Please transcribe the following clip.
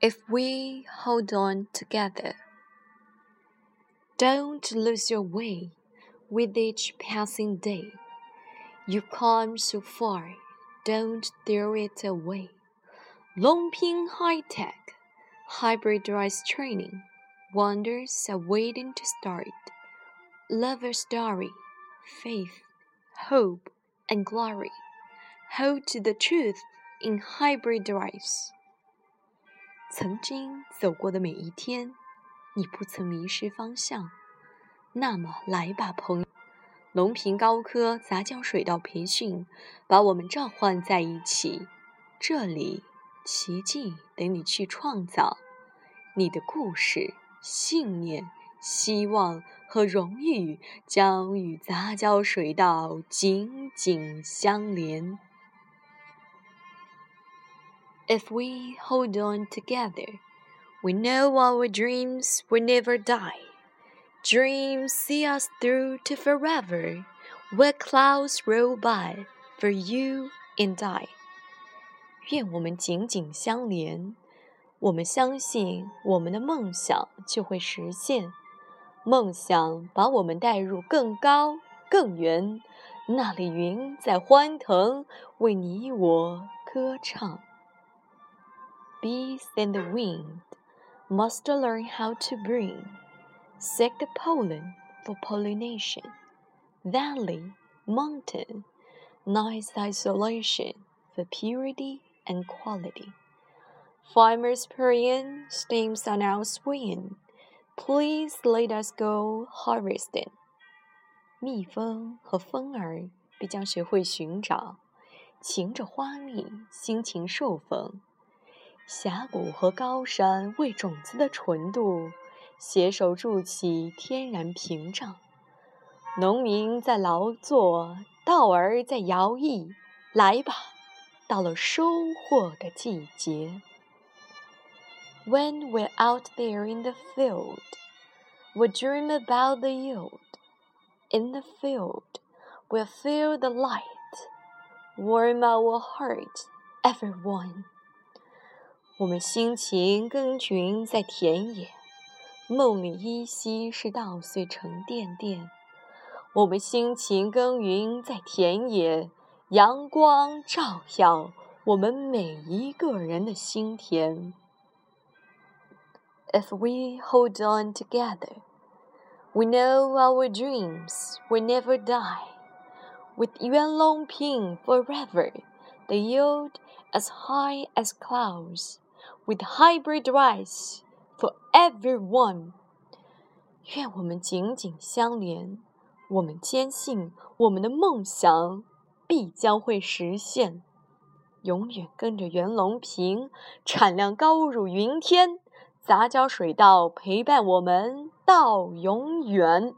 if we hold on together. Don't lose your way with each passing day. You've come so far, don't throw it away. Longping High Tech, hybrid hybridized training, wonders are waiting to start. Love a story, faith, hope, and glory. Hold to the truth in hybrid drives. 曾经走过的每一天，你不曾迷失方向。那么来吧，朋友！隆平高科杂交水稻培训把我们召唤在一起，这里奇迹等你去创造。你的故事、信念、希望和荣誉将与杂交水稻紧紧相连。If we hold on together, we know our dreams will never die. Dreams see us through to forever, where clouds roll by for you and I. 愿我们紧紧相连，我们相信我们的梦想就会实现。梦想把我们带入更高、更远，那里云在欢腾，为你我歌唱。 bees and the wind must learn how to bring seek the pollen for pollination. Valley, mountain, nice isolation for purity and quality. Farmers praying, steams are now swinging. Please let us go harvesting. 蜜蜂和蜂儿必将学会寻找，擎着花蜜，辛勤授粉。 峡谷和高山为种子的纯度携手筑起天然屏障。农民在劳作，稻儿在摇曳。来吧，到了收获的季节。When we're out there in the field, we dream about the yield. In the field, we'll feel the light, warm our hearts, everyone. 我们辛勤耕耘在田野，梦里依稀是稻穗沉甸甸。我们辛勤耕耘在田野，阳光照耀我们每一个人的心田。If we hold on together, we know our dreams will never die. With Yuan Long Ping forever, the yield as high as clouds with hybrid rice for everyone。愿我们紧紧相连，我们坚信我们的梦想必将会实现。永远跟着袁隆平，产量高入云天，杂交水稻陪伴我们到永远。